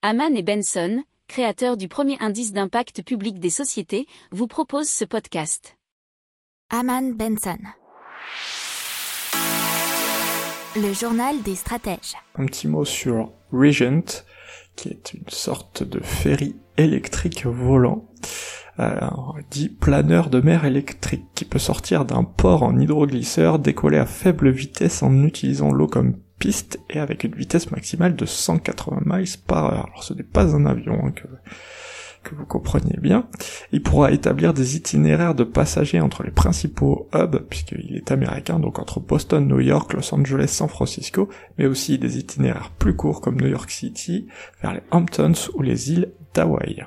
Haman et Benson, créateurs du premier indice d'impact public des sociétés, vous proposent ce podcast. Haman Benson. Le journal des stratèges. Un petit mot sur Regent, qui est une sorte de ferry électrique volant, euh, dit planeur de mer électrique, qui peut sortir d'un port en hydroglisseur, décoller à faible vitesse en utilisant l'eau comme piste et avec une vitesse maximale de 180 miles par heure. Alors ce n'est pas un avion hein, que, que vous compreniez bien. Il pourra établir des itinéraires de passagers entre les principaux hubs, puisqu'il est américain, donc entre Boston, New York, Los Angeles, San Francisco, mais aussi des itinéraires plus courts comme New York City, vers les Hamptons ou les îles d'Hawaï.